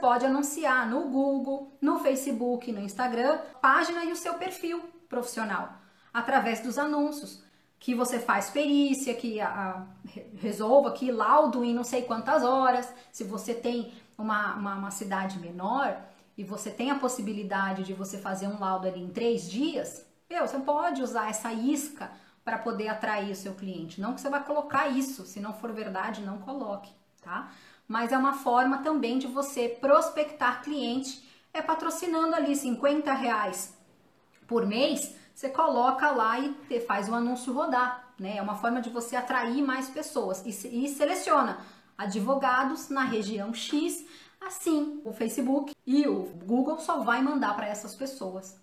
pode anunciar no Google, no Facebook, no Instagram, página e o seu perfil profissional, através dos anúncios que você faz perícia, que a, a, resolva que laudo em não sei quantas horas. Se você tem uma, uma, uma, cidade menor e você tem a possibilidade de você fazer um laudo ali em três dias, meu, você pode usar essa isca para poder atrair o seu cliente. Não que você vai colocar isso, se não for verdade, não coloque, tá? Mas é uma forma também de você prospectar cliente, é patrocinando ali 50 reais por mês você coloca lá e faz o anúncio rodar, né? É uma forma de você atrair mais pessoas e, e seleciona advogados na região X. Assim, o Facebook e o Google só vai mandar para essas pessoas.